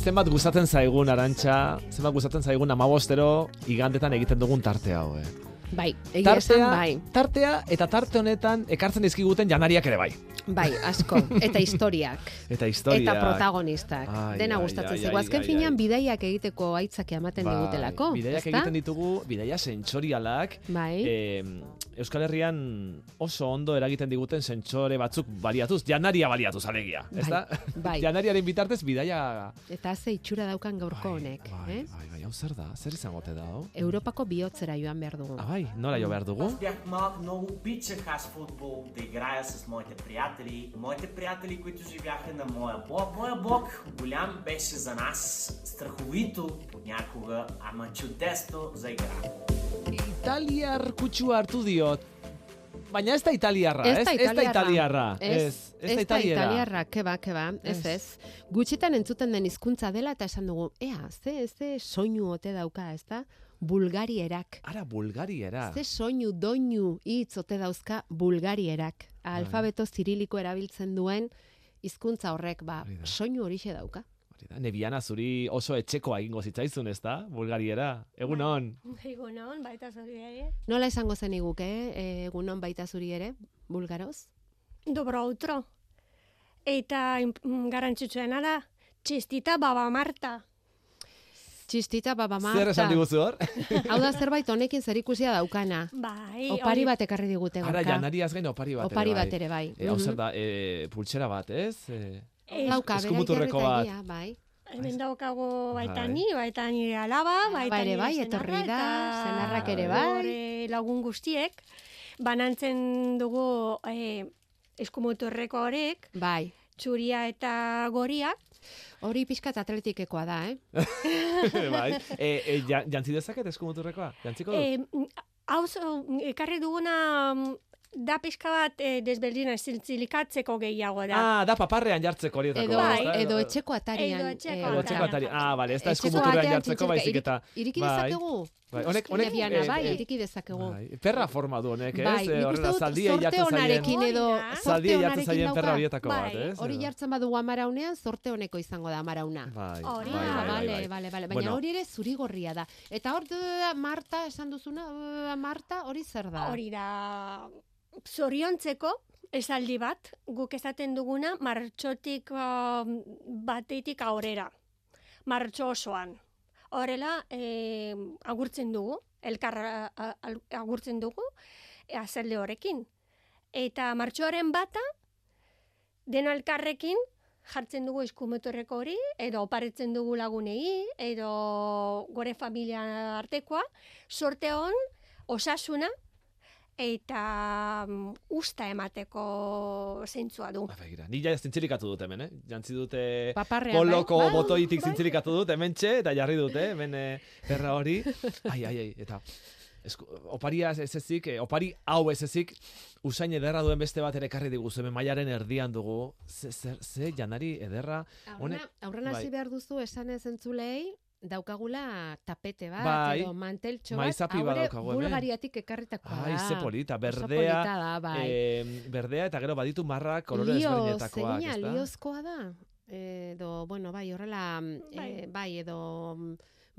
zenbat gustatzen zaigun arantxa, zenbat gustatzen zaigun amabostero igandetan egiten dugun tarte hau, eh? Bai, egia esan bai. tartea eta tarte honetan ekartzen dizkiguten janariak ere bai. Bai, asko. Eta historiak. Eta historiak. Eta protagonistak. Ai, Dena ai, gustatzen ai, Azken finean ai. bidaiak egiteko aitzak ematen Bai, digutelako. Bidaiak ezta? egiten ditugu, bidaia sentsorialak. Bai. Eh, Euskal Herrian oso ondo eragiten diguten sentsore batzuk baliatuz, janaria baliatuz alegia, Bai, ezta? bai. Janariaren bitartez bidaia Eta ze itxura daukan gaurko honek. bai, eh? bai, bai, hau zer da? Zer izango te da, hau? Europako bihotzera joan behar dugu. Ah, bai, nola jo behar dugu? Аз бях малък, много обичах аз футбол, да играя с моите приятели. Моите приятели, които живяха на моя блок. Моя блок голям беше за нас страховито понякога, ама чудесно за игра. Italiar kutsua hartu diot. Baina ez da italiarra, Ez da ez da italiarra. italiarra. Ez, Ez, da italiarra, keba, keba, ez Ez. Gutxitan entzuten den hizkuntza dela eta esan dugu, ea, ze, ze soinu ote dauka, ez da? Bulgarierak. Ara, bulgariera. Ze soinu, doinu hitz ote dauzka bulgarierak. Bai. Alfabeto ziriliko erabiltzen duen hizkuntza horrek, ba, soinu horixe dauka. Nebiana zuri oso etxekoa egingo zitzaizun, ez da? Bulgariera. Egun on. Egunon, baita zuri ere. Nola esango zen iguke, eh, egunon baita zuri ere, bulgaroz? Dobro outro. Eta mm, garrantzitsuena da, txistita baba Marta. Txistita baba Marta. Zer esan diguzu hor? Hau da zerbait honekin zerikusia daukana. Bai, Opari bat ekarri digute Ara, janariaz gain opari bat Opari ere, bat ere bai. E, hau Mhm. zer da, e, pultsera bat, ez? E, Dauka, bera eskumuturreko bat. bai. Hemen daukago baita Bai. ni, baita nire alaba, baita ere nire bai, etorri da, eta senarrak ere bai. lagun guztiek, banantzen dugu eh, eskumuturreko horrek, Bai. txuria eta goria, Hori pixkat atletikekoa da, eh? bai. E, e, ja- jantzi dezaket eskumuturrekoa? Jantziko dut? Eh, hau ekarri duguna da pixka bat eh, desberdina zintzilikatzeko gehiago da. Ah, da paparrean jartzeko horietako. Edo, Bai. ezta? edo etxeko atarian. Edo etxeko eh, Edo atarian. etxeko atari. Ah, bale, ez da Etxeko eskumuturrean jartzeko, baizik eta... Irik- Iriki Bai. dezakegu? Bai, honek, honek, Nebiana, eh, bai, eh, iriki dezakegu. Bai, perra forma du honek, ez? Bai, Eh, horrela, zaldia jartzen zaien, honarekin edo Hori zaldia jartzen honarekin zaien perra horietako bat, Bai, ez? Hori Edo- jartzen badugu amaraunean, sorte honeko izango da amarauna. Bai, Hori bai, ah, bai, bai, bale, bai. bale, bale. Baina hori ere zurigorria da. Eta hor da, Marta esan duzuna, Marta hori zer da? Hori da zoriontzeko esaldi bat, guk esaten duguna martxotik uh, batetik aurrera. Martxo osoan. Horrela, eh, agurtzen dugu, elkar agurtzen dugu, e, azalde horrekin. Eta martxoaren bata, deno elkarrekin, jartzen dugu eskumetorreko hori, edo oparetzen dugu lagunei, edo gore familia artekoa, sorte hon, osasuna, eta mm, usta emateko zentzua du. Ah, begira, ni ja zintzilikatu dut hemen, eh? Jantzi dute Paparrean, koloko bai? botoitik zintzilikatu dut, hemen txe, eta jarri dute, hemen eh, perra hori. Ai, ai, ai, eta esku, oparia ez ezik, eh, opari hau ez ezik, usain ederra duen beste bat ere ekarri diguzu, hemen mailaren erdian dugu, ze, ze, ze janari ederra, Aurrena, honek, aurrena bai. behar duzu esan ez entzulei, daukagula tapete bat, Bai. edo manteltxo bat, Maizapi bat daukagu hemen. Bulgariatik ekarritakoa ai, da. ze polita, berdea, polita da, bai. eh, berdea eta gero baditu marrak kolore Lio, ezberdinetakoak, zegina, ezta? liozkoa da. Edo, bueno, bai, horrela, bai, Bai. bai edo,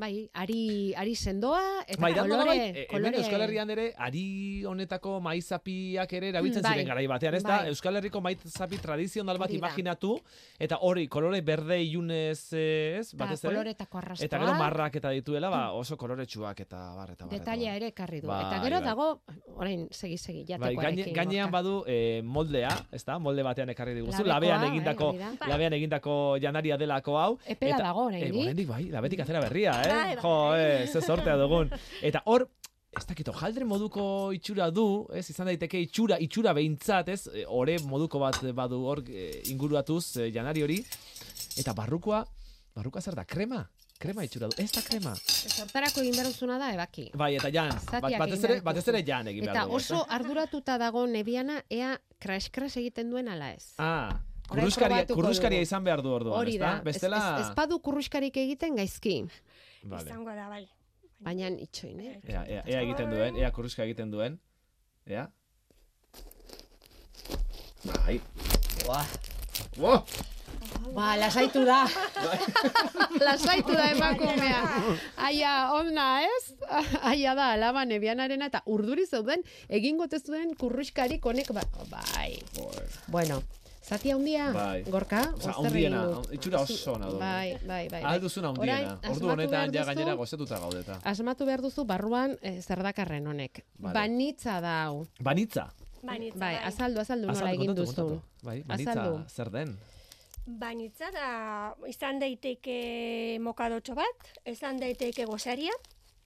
bai, ari, ari sendoa, eta Bai, kolore, nolabait, e- hemen kolore... Euskal Herrian ere ari honetako maizapiak ere erabiltzen Mm, bai, ziren garai batean, ez da? bai. Euskal Herriko maizapi tradizional bat imaginatu eta hori kolore berde ilunez, eh, ez? Eta Batez ere. koloretako arrastoa. Eta gero marrak eta dituela, ba, oso koloretsuak eta bar eta bar. bar. ere ekarri du. Bai, eta gero bai. dago, orain, segi, segi, Bai, gaine, gainean badu eh, moldea, ez da? Molde batean ekarri diguzu. Labean bai, egindako, labean egindako janaria delako hau. Epela Eta- dago Eh, oraindik. oraindik bai, labetik atera berria, eh? Bai, bai. Jo, eh, ze sortea dugun. Eta hor, ez dakit, jaldre moduko itxura du, ez, izan daiteke itxura, itxura behintzat, ez, e, ore moduko bat badu hor e, inguruatuz e, janari hori. Eta barrukoa, barrukoa zer da, krema? Krema itxura du, ez da krema. Zertarako egin behar da, ebaki. Bai, eta jan, bat, batez egin ere, behar batez ere jan egin behar Eta dugu, oso ezta? arduratuta dago nebiana, ea crash-crash egiten duen ala ez. Ah, kurruskaria, kurruskaria izan behar du orduan, Hori ezta? da, Bestela... ez, ez, ez badu kurruskarik egiten gaizki, Vale. Izango da, bai. baina itxoin, eh? Ea, ea, ea egiten duen, ea kurruska egiten duen. Ea. Bai. Buah. Buah. Ba, lasaitu da. lasaitu da emakumea. Aia, ona, ez? Aia da, alaba nebianarena eta urduri zeuden, egingo te zuen kurruskarik honek, ba, bai. Bueno, zati handia, Bai. gorka, Osa, handiena, itxura oso ona. Bai, bai, bai. bai. Ahal duzuna handiena. Orain, Ordu honetan ja gainera gozatuta gaudeta. Asmatu behar duzu barruan eh, zer dakarren honek. Vale. Banitza da hau. Banitza. Banitza, Bai, azaldu, azaldu nola egin duzu. Bai, banitza Azaldu. zer den? Banitza da, izan daiteke mokadotxo bat, izan daiteke gozaria,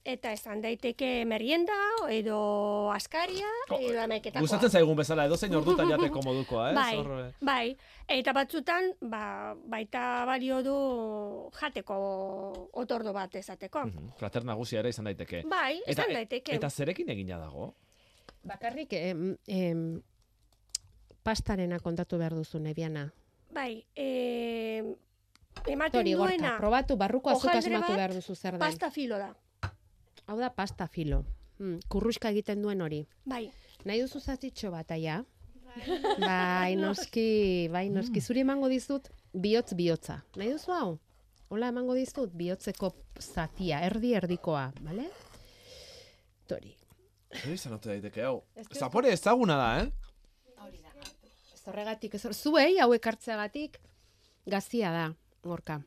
eta izan daiteke merienda, edo askaria, Ko- edo ameketakoa. Gustatzen zaigun bezala, edo zein ordutan jateko modukoa? Bai, eh, bai. Eta batzutan, ba, baita balio du jateko otordo bat ezateko. mhm, Krater nagusia ere izan daiteke. Bai, izan daiteke. Eta zerekin egina dago? Bakarrik, em, em, pastarena kontatu behar duzu, Nebiana. Bai, e, ematen gorka, duena probatu barruko azuk hojaldre asmatu bat, behar duzu zer den. pasta filo da. Hau da pasta filo. Mm, kurruska egiten duen hori. Bai, Nahi duzu zatitxo bat, aia? Bai, noski, bai, noski. Zuri emango dizut, bihotz bihotza. Nahi duzu hau? Hola emango dizut, bihotzeko zatia, erdi erdikoa, bale? Tori. Zer izan ote daiteke, hau. Zapore ezaguna da, eh? Ez horregatik, ez zuei hau ekartzeagatik, gazia da, gorka.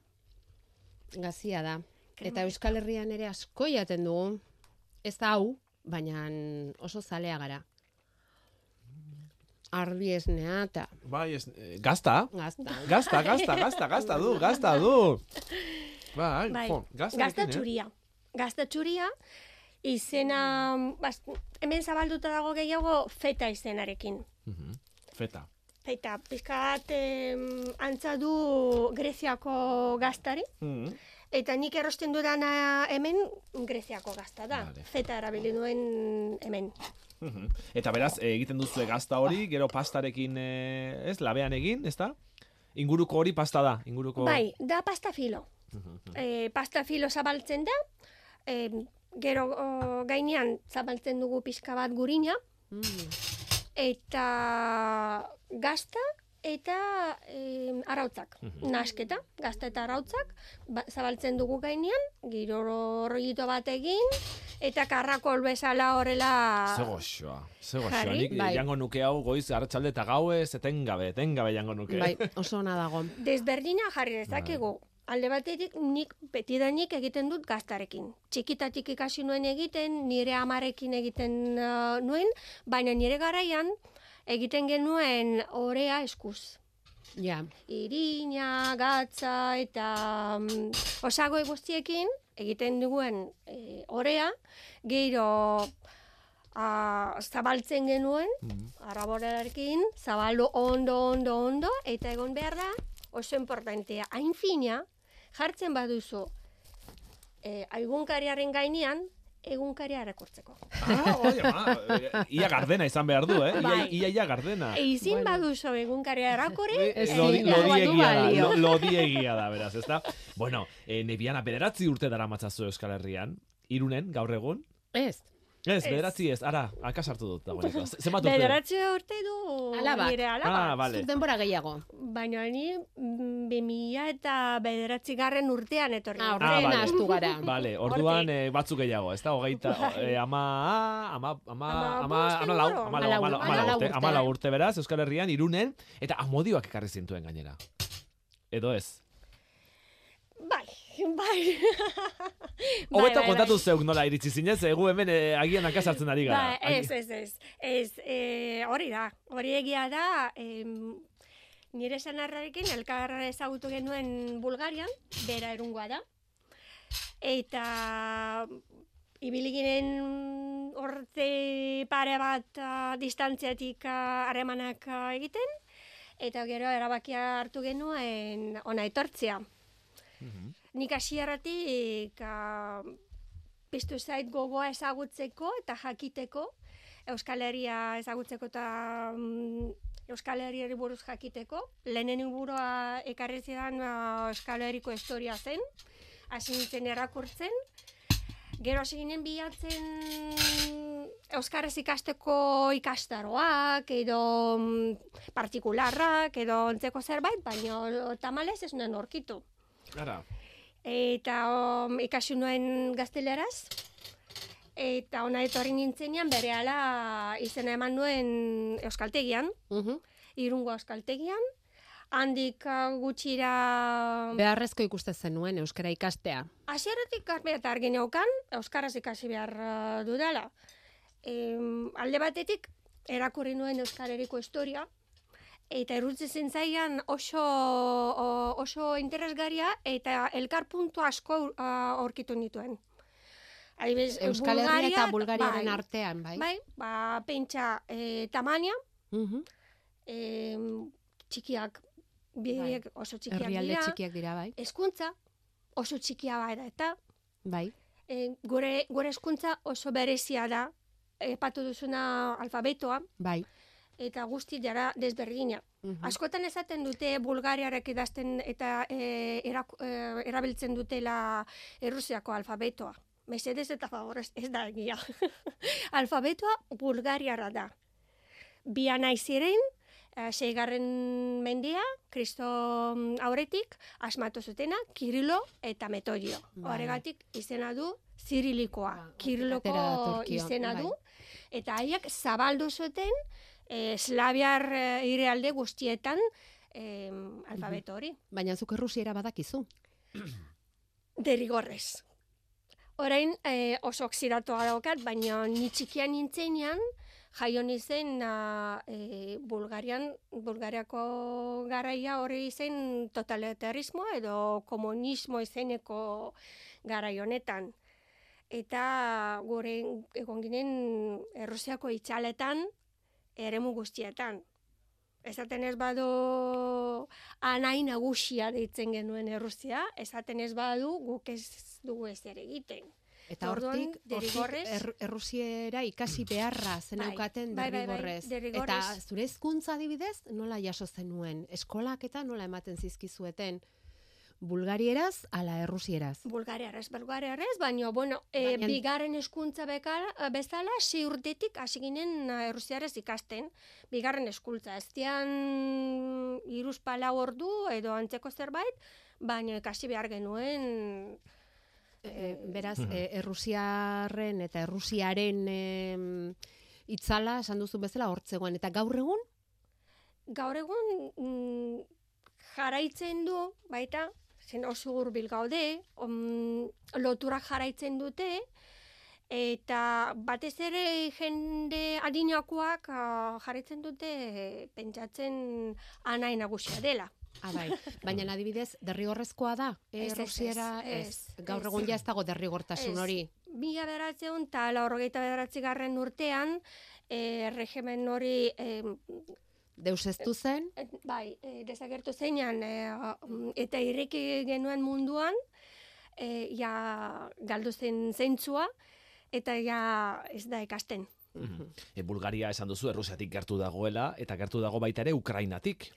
Gazia da. Eta Euskal Herrian ere asko jaten dugu, ez da hau, baina oso zalea gara. Ardi esnea eta Bai, ez, eh, gazta. gazta. Gazta, gazta, gazta, gazta du, gazta du. Bai, bai. jo, gazta Gazta txuria. Gazta txuria, izena, bas, hemen zabalduta dago gehiago feta izenarekin. Mhm, Feta. Feta, pizkat em, antza du Greziako gaztari, Mhm. Eta nik erosten dudana hemen Greziako gazta da. Vale. Feta erabili duen hemen. Eta beraz, eh, egiten duzu gazta hori, gero pastarekin, eh, ez, labean egin, ez da? Inguruko hori pasta da, inguruko... Bai, da pasta filo. E, pasta filo zabaltzen da, e, gero o, gainean zabaltzen dugu pixka bat gurina, Mm. eta gazta eta e, arautzak, Mhm. nasketa, gazta eta arautzak, ba, zabaltzen dugu gainean, giro rollito bat egin, eta karrakol bezala horrela... Ze goxoa, ze goxoa. Jarri, Nik bai. jango nuke hau goiz arratsalde eta gauez, etengabe, etengabe jango nuke. Bai, oso ona dago. Desberdina jarri dezakegu. Bai. Alde batetik nik betidanik egiten dut gaztarekin. Txikitatik ikasi nuen egiten, nire amarekin egiten uh, nuen, baina nire garaian egiten genuen orea eskuz. Ja, Irina, gatza eta um, osagoi guztiekin egiten duguen e, orea, gero a, zabaltzen genuen, Mhm. araborarekin, zabaldu ondo, ondo, ondo, eta egon behar da, oso importantea, hain fina, jartzen baduzu, e, egunkariaren gainean, egunkaria erakurtzeko. Ah, oi, ama, eh, ia gardena izan behar du, eh? Ia, Bai. ia, ia gardena. Ezin Bueno. baduzu egunkaria erakurri, Eh, Ez lodi- zi, dagoa du lodiegia da, lo- lodiegia da, beraz, ezta? Bueno, eh, nebiana bederatzi urte dara matzazu Euskal Herrian, irunen, gaur egun. ez. Ez, bederatzi ez, ara, akasartu dut dagoeneko. Zenbat urte? bederatzi urte du Alabak. nire alabak. Ah, vale. Zuk denbora gehiago. Baina ni mm, bi mila eta bederatzi garren urtean etorri. Ah, horren vale. astu gara. Vale, orduan eh, batzuk gehiago, ez da, hogeita, Bai. eh, ama, ama, ama, ama, Ama ama, bost ama lau, ama lau, ama lau, ama lau urte. ama lau urte beraz, Euskal Herrian, irunen, eta amodioak ekarri zintuen gainera. Edo ez. Bai, bai. Hobeto kontatu zeuk nola iritsi zinez, egu hemen eh, agian akasartzen ari gara. Ba, ez, ez, ez. Ez, e, hori da. Hori egia da, em, nire sanarrarekin elkarra ezagutu genuen Bulgarian, bera erungoa da. Eta ibili ginen orte pare bat ah, distantziatik harremanak egiten, eta gero erabakia hartu genuen ona etortzea. Mhm. Nik hasieratik uh, piztu zait gogoa ezagutzeko eta jakiteko, Euskal Herria ezagutzeko eta mm, Euskal Herriari buruz jakiteko. Lehenen burua ekarri zidan uh, Euskal Herriko historia zen, hasi nintzen erakurtzen. Gero hasi ginen bilatzen Euskaraz ikasteko ikastaroak, edo mm, partikularrak, edo ontzeko zerbait, baina tamalez ez nuen orkitu. Ara. Eta um, ikasi nuen gazteleraz, eta ona etorri nintzenean bere izena eman nuen euskaltegian, Mhm. irungo euskaltegian, handik uh, gutxira... Beharrezko ikuste zenuen euskara ikastea. Hasieratik eta argi neukan, euskaraz ikasi behar uh, dudala. Em, alde batetik, erakurri nuen euskareriko historia, eta errutze zentzaian oso, oso interesgarria eta elkar puntu asko uh, aurkitu nituen. Adibidez, Euskal Herria eta Bulgaria- Bulgariaren bai, artean, bai? Bai, ba, pentsa e, tamania, Mhm. em, txikiak, biek oso txikiak Herrialde dira, txikiak dira, bai? hezkuntza oso txikia bada eta Bai. e, gure, gure hezkuntza oso berezia da, epatu duzuna alfabetoa, Bai. Eta guzti jara desberdina. Mhm. Askotan esaten dute bulgariarek idazten eta e, erak, e, erabiltzen dutela errusiako alfabetoa. Mesedez eta favorez ez da egia. alfabetoa bulgariara da. Bia naiziren, e, seigarren mendia, kristo mm, aurretik, asmatu zutena, Kirilo eta Metodio. Bai. Horregatik izena du zirilikoa. Ba, Kiriloko izena bai. du. Eta haiek zabaldu zuten Slaviar eh, irealde guztietan eh, alfabeto hori. Baina zuk errusiera badakizu. Derrigorrez. Orain eh, oso oxidatua daukat, baina ni txikian nintzenean, jaio nizen ah, eh, Bulgarian, Bulgariako garaia hori zen totalitarismoa edo komunismo izeneko garai honetan. Eta gure egon ginen Errusiako itxaletan, eremu guztietan. Esaten ez badu anai nagusia deitzen genuen Errusia, esaten ez badu guk ez dugu ez ere egiten. Eta hortik, er, errusiera ikasi beharra zeneukaten bai, bai, bai, derrigorrez. derrigorrez. Eta zure hezkuntza adibidez, nola jaso zenuen? Eskolak eta nola ematen zizkizueten? Bulgarieraz ala errusieraz? Bulgariarrez, bulgariarrez, baina, bueno, e, Baina- bigarren hezkuntza bekala, bezala, si urtetik hasi ginen eh, errusiarrez ikasten, bigarren eskultza. Ez dian iruz palau ordu edo antzeko zerbait, baina ikasi behar genuen E, beraz, e, errusiarren eta errusiaren em, itzala, esan duzu bezala, hortzegoen. Eta gaur egun? gaur egun mm, jarraitzen du, baita, zen oso hurbil gaude, um, loturak jarraitzen dute, eta batez ere jende adinakoak ah, jarraitzen dute pentsatzen anai nagusia dela. Ah, bai. Baina adibidez, derrigorrezkoa da, e, Ez, ez, ez, ez. ez, Gaur egun ja ez dago derrigortasun hori. Mila bederatzeun eta laurgeita bederatzi garren urtean, e, regimen hori e, Deuseztu zen, bai, e, desagertu zeinan e, eta ireki genuen munduan, e, ja galdu zen zeintzua, eta ja ez da ikasten. E, Bulgaria esan duzu Errusiatik gertu dagoela eta gertu dago baita ere Ukrainatik.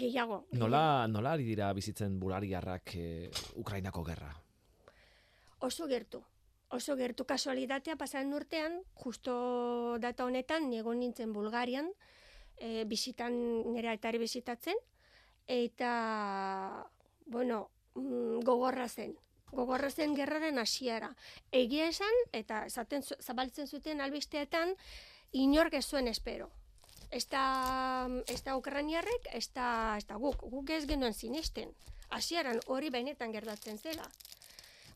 Gehiago. Nola nola ari dira bizitzen bulgariarrak e, Ukrainako gerra? Oso gertu. Oso gertu kasualitatea pasan urtean, justo data honetan, egon nintzen Bulgarian, e, bisitan, nire altari bisitatzen, eta, bueno, mm, gogorra zen. Gogorra zen gerraren hasiera. Egia esan, eta esaten, zabaltzen zuten albisteetan, inork ez zuen espero. Ez da, ez da ukrainiarrek, ez da, guk. Guk ez genuen sinisten. Hasieran hori benetan gertatzen zela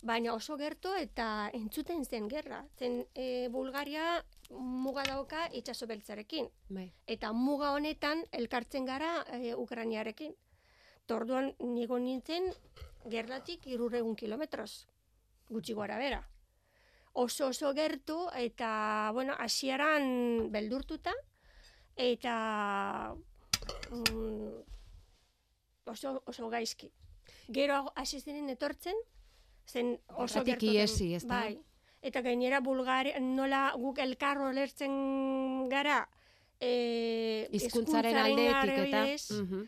baina oso gertu eta entzuten zen gerra. Zen e, Bulgaria muga dauka itsaso beltzarekin. bai. Eta muga honetan elkartzen gara e, Ukrainiarekin. Torduan nigo nintzen gerratik iruregun kilometroz. Gutxi gora bera. Oso oso gertu eta, bueno, hasieran beldurtuta eta mm, oso, oso gaizki. Gero hasi ziren etortzen, zen oso gertu. den- ihesi, ezta? Bai. Eta gainera Bulgaria, nola guk elkarro lertzen gara, e, Hizkuntzaren aldetik eta... adibidez, Mhm.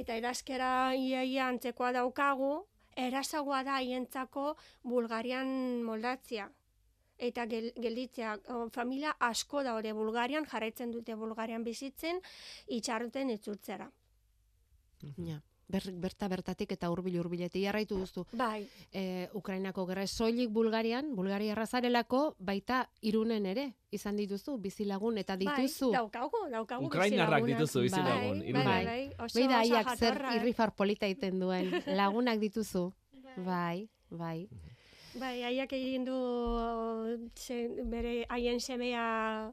eta idazkera iaia antzekoa daukagu, erasagoa da haientzako Bulgarian moldatzia. eta gel, gelditzea familia asko daude Bulgarian, jarraitzen dute Bulgarian bizitzen, itxarruten itzultzera. Ja. Ber, berta bertatik eta hurbil hurbiletik jarraitu duzu. Bai, E, Ukrainako gerra soilik Bulgarian, Bulgaria errazarelako baita irunen ere izan dituzu bizilagun eta dituzu. Bai, daukagu, daukagu Ukrainarrak dituzu bizilagun, Bai, Irunen. bai, bai, oso, Beida oso aiak zer irrifar polita egiten duen. Lagunak dituzu. Bai, bai. Bai, aiak egin du ze, bere haien semea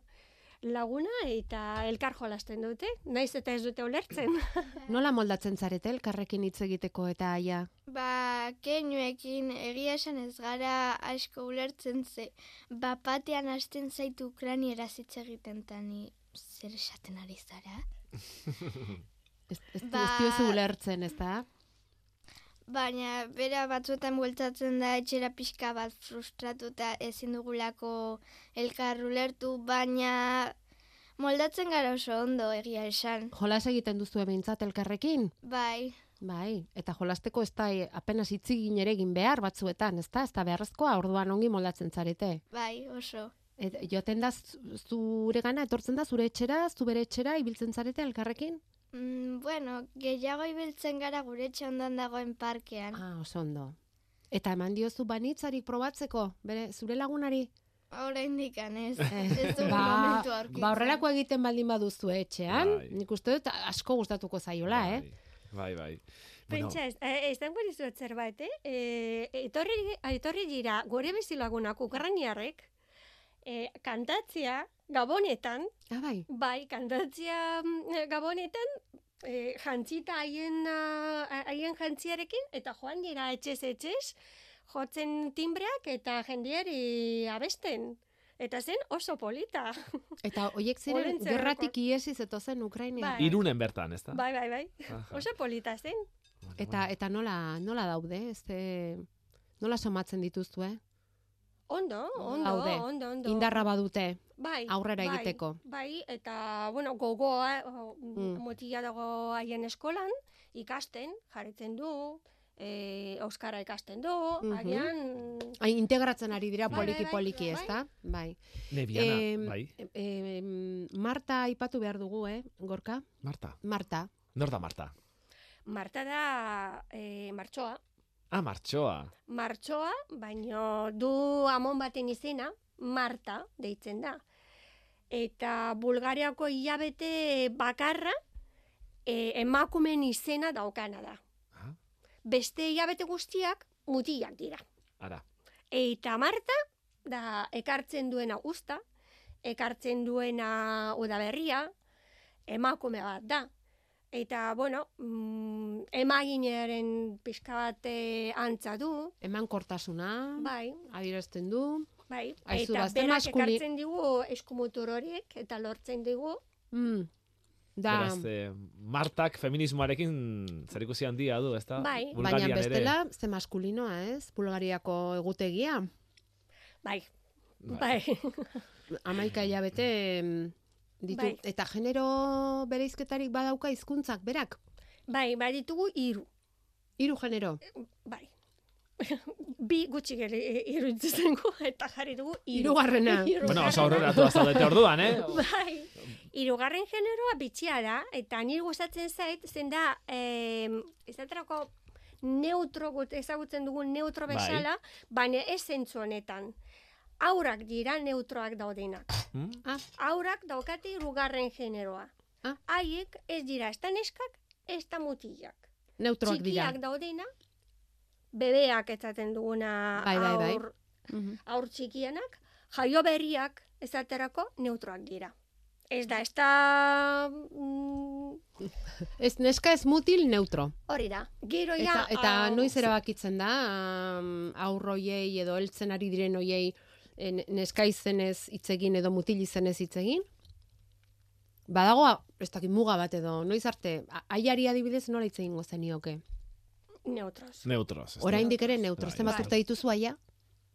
laguna eta elkar jolasten dute, naiz eta ez dute ulertzen. Nola moldatzen zarete elkarrekin hitz egiteko eta aia? Ba, keinuekin egia esan ez gara asko ulertzen ze, ba, batean hasten zaitu ukraniera hitz egiten tani zer esaten ari zara? Ez, ez, Ba- ez diozu ulertzen, ez da? Baina bera batzuetan bueltatzen da etxera pixka bat frustratuta ezin dugulako elkar ulertu, baina moldatzen gara oso ondo egia esan. Jolas egiten duzu behintzat elkarrekin? Bai, Bai, eta jolasteko ez da eh, apenas hitzigin ere egin behar batzuetan, ez da? Ez da beharrezkoa, orduan ongi moldatzen zarete. bai, oso. Et, joaten da zu- zure gana, etortzen da zure etxera, zu bere etxera, ibiltzen zarete elkarrekin? Mm, bueno, gehiago ibiltzen gara gure etxe ondoan dagoen parkean. Ah, oso ondo. Eta eman diozu banitzarik probatzeko, bere, zure lagunari? Oraindik ez. Eh, Ez dugu ba, ba horrelako egiten baldin baduzu etxean, Bai. nik uste dut asko gustatuko zaiola, eh? Bai, bai. Bueno, Pentsa, ez, eh, ez dengo dizuet zerbait, eh? E, etorri, etorri dira, gure bizilagunak ukrainiarrek, e, kantatzea gabonetan, Ah, bai. bai, kantatzea mm, gabonetan, e, jantzita haien, ah, haien jantziarekin, eta joan dira etxez etxez, jotzen timbreak eta jendiari abesten. Eta zen oso polita. Eta hoiek ziren gerratik iesi zetozen Ukraina. Bai. irunen bertan, ez da? Bai, bai, bai. Aha. Oso polita zen. Eta eta nola nola daude? Ez nola somatzen dituztu, eh? Ondo, ondo, Daude. ondo, ondo. Indarra badute. Bai, aurrera bai, egiteko. Bai, eta, bueno, gogoa, Mm. motila dago haien eskolan, ikasten, jarretzen du, e, Euskara ikasten du, Mhm. agian... Ai, integratzen ari dira Bai, bai, poliki bai, poliki, bai. ez da? Bai. Nebiana, Em, bai. Em, Marta aipatu behar dugu, eh, Gorka? Marta. Marta. Nor da Marta? Marta da e, martxoa. Ah, martxoa. Martxoa, baino du amon baten izena, Marta deitzen da. Eta Bulgariako hilabete bakarra e, emakumen izena daukana da. Ah, Beste hilabete guztiak mutilak dira. ara. Eta Marta da ekartzen duena usta, ekartzen duena udaberria, emakume bat da. Eta, bueno, mm, emaginearen pixka bat eh, antza du, Eman kortasuna, bai, adierazten du. Bai. Aizu, eta berak maskuli- ekartzen digu eskumutur horiek, eta lortzen digu, Mm. Da, Beraz, eh, Martak feminismoarekin zerikusi handia du, ez da? Bai. baina Bulgarian ere. bestela, ze maskulinoa, ez? Bulgariako egutegia. bai, Bai. bai, Amaika hilabete ditu. Bai. Eta genero bereizketarik badauka hizkuntzak berak. bai, bai ditugu hiru, Hiru genero. bai. Bi gutxi gere iruditzen gu, eta jarri dugu hiru. Hirugarrena. Bueno, oso aurrera zaudete orduan, eh? Bai. Hirugarren generoa bitxia da, eta niri gustatzen zait, zen da, eh, ezaterako neutro, gut- ezagutzen dugun neutro Bai. bezala, baina ez zentzu honetan. Aurak dira neutroak daudenak. Hmm? Ah, Aurak daukate hirugarren generoa. Ah. Haiek ez dira, ez da neskak, ez da mutilak. neutroak dira. Txikiak daudena, bebeak ezaten duguna Bai, bai, bai. aur, aur txikienak, jaio berriak ezaterako neutroak dira. Ez da, ez da... Mm, Ez neska ez mutil neutro. hori da. Gero Eta, eta ah, noiz erabakitzen da, um, aurroiei edo heltzen ari diren hoiei en- neska izenez hitz egin edo mutil izenez hitz egin? Badago, ez dakit muga bat edo, noiz arte, aiari adibidez nola hitz egingo zenioke? Neutros. Neutros. ez da? Oraindik ere neutro, Bai, zenbat bai. urte dituzu aia?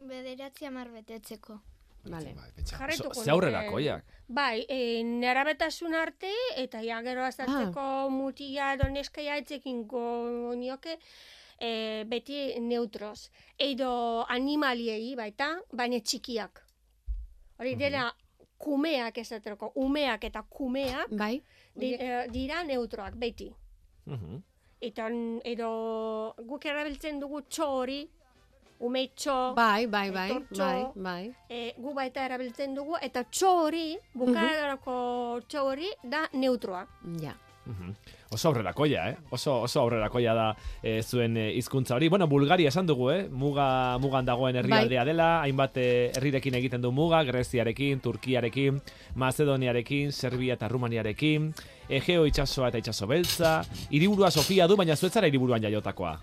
Bederatzi amar betetzeko. Vale. Bai, Oso- Ze aurrera nuke. koiak. Bai, e, nerabetasun arte, eta ja gero azaltzeko Ah. mutila edo neskaia etzekin nioke, e, beti neutros. Edo animaliei baita, baina txikiak. Hori dela kumeak esaterako, umeak eta kumeak Bai? di, eh, dira neutroak, beti. Mhm. Eta edo guk erabiltzen dugu txo hori, umeitxo, Bai, bai, bai, Aitortxo. bai, bai. e, gu baita erabiltzen dugu, eta txo hori, bukaerako txo hori, da neutroa. Ja. Mhm. Oso aurrerakoia, eh? Oso, oso aurrerakoia da eh, zuen eh, hizkuntza hori. Bueno, Bulgaria esan dugu, eh? Muga, mugan dagoen herrialdea dela, hainbat eh, herrirekin egiten du muga, Greziarekin, Turkiarekin, Macedoniarekin, Serbia eta Rumaniarekin, Egeo itsasoa eta itsaso beltza, hiriburua Sofia du, baina zuetzara hiriburuan jaiotakoa.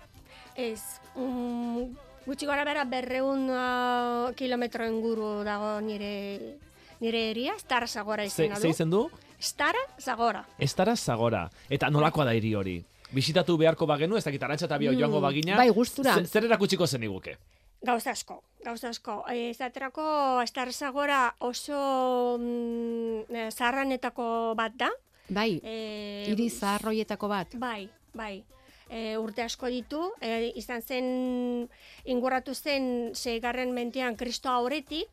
Ez, mm, gutxi gara bera berreun uh, kilometro inguru dago nire nire eria, Stara Zagora izena ze du. du? Stara Zagora. Estara Zagora. Eta nolakoa da hiri hori? Bisitatu beharko bagenu, ez dakit arantxa eta bio joango bagina. bai, gustura. ze- Zer erakutsiko zen iguke? Gauza asko, gauza asko. E, Zaterako Stara Zagora oso mm, eh, zaharranetako bat da. Bai, E, hiri zaharroietako bat. Bai, bai. E, urte asko ditu, e, izan zen, inguratu zen, seigarren mentean kristo aurretik,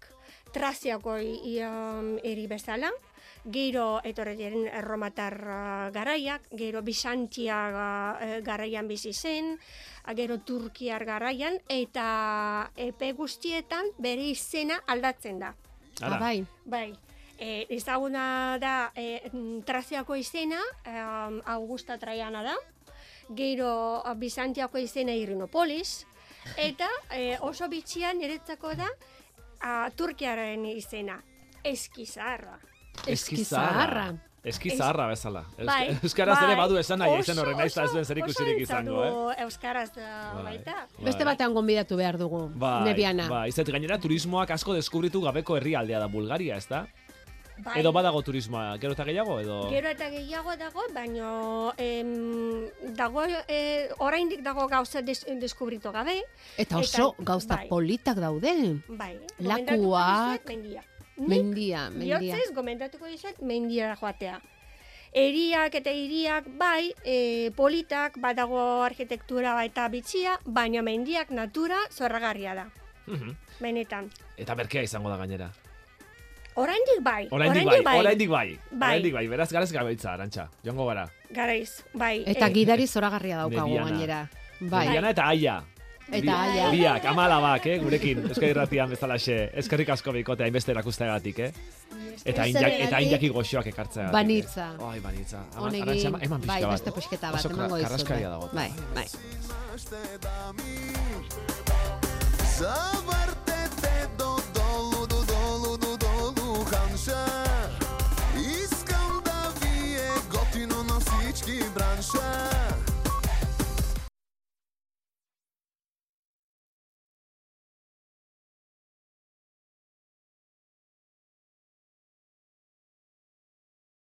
Traziako i- i, eri bezala, gero etorri diren erromatar uh, garaiak, gero Bizantia uh, garaian bizi zen, gero Turkiar garaian, eta epe guztietan bere izena aldatzen da. Ah, bai. Bai, e, ezaguna da e, mm, Traziako izena, um, Augusta Traiana da, gero Bizantiako izena Irinopolis, eta e, oso bitxian niretzako da a, Turkiaren izena, Eskizarra. Eskizarra. Eskizarra bezala. Bai, Euskaraz ere bai. badu esan nahi, izen horren naiz ez duen zer ikusirik izango, eh? Euskaraz da, Bai. baita. Beste batean gonbidatu behar dugu, Bai, Nebiana. Bai, izet gainera turismoak asko deskubritu gabeko herrialdea da Bulgaria, ez da? Bai. Edo badago turismoa, gero eta gehiago, edo... Gero eta gehiago dago, baino em, dago, e, oraindik dago gauza des, deskubritu gabe, Eta oso Eta- gauza bai. politak daude. bai. Lakuak. Mendia. Mendia, mendia. Bihotzez, gomendatuko dizuet mendiara joatea. Eriak eta hiriak bai, e, politak, badago arkitektura eta bitxia, baina mendiak natura zorragarria da. Mhm. Benetan. Eta merkea izango da gainera. Oraindik bai. Oraindik bai, oraindik bai. Bai. Oraindik bai, beraz garez gabeitza, arantxa. Joango gara. Garaiz, bai. Eta e, gidari zoragarria daukagu gainera. Bai. Diana eta Aia. Eta Aia. Biak, amalabak, eh, gurekin, Euskadi Irratian bezalaxe. Eskerrik asko bikote hainbeste erakusteagatik, eh? Eta injak, eta injaki goxoak ekartzeagatik. Banitza. Eh? Ai, banitza. Ama- eman- eman pixka bai, bat. beste pusketa bat, emango karraskaria dago. Bai, bai. Zabe бранша Искам да ви е готино на всички бранша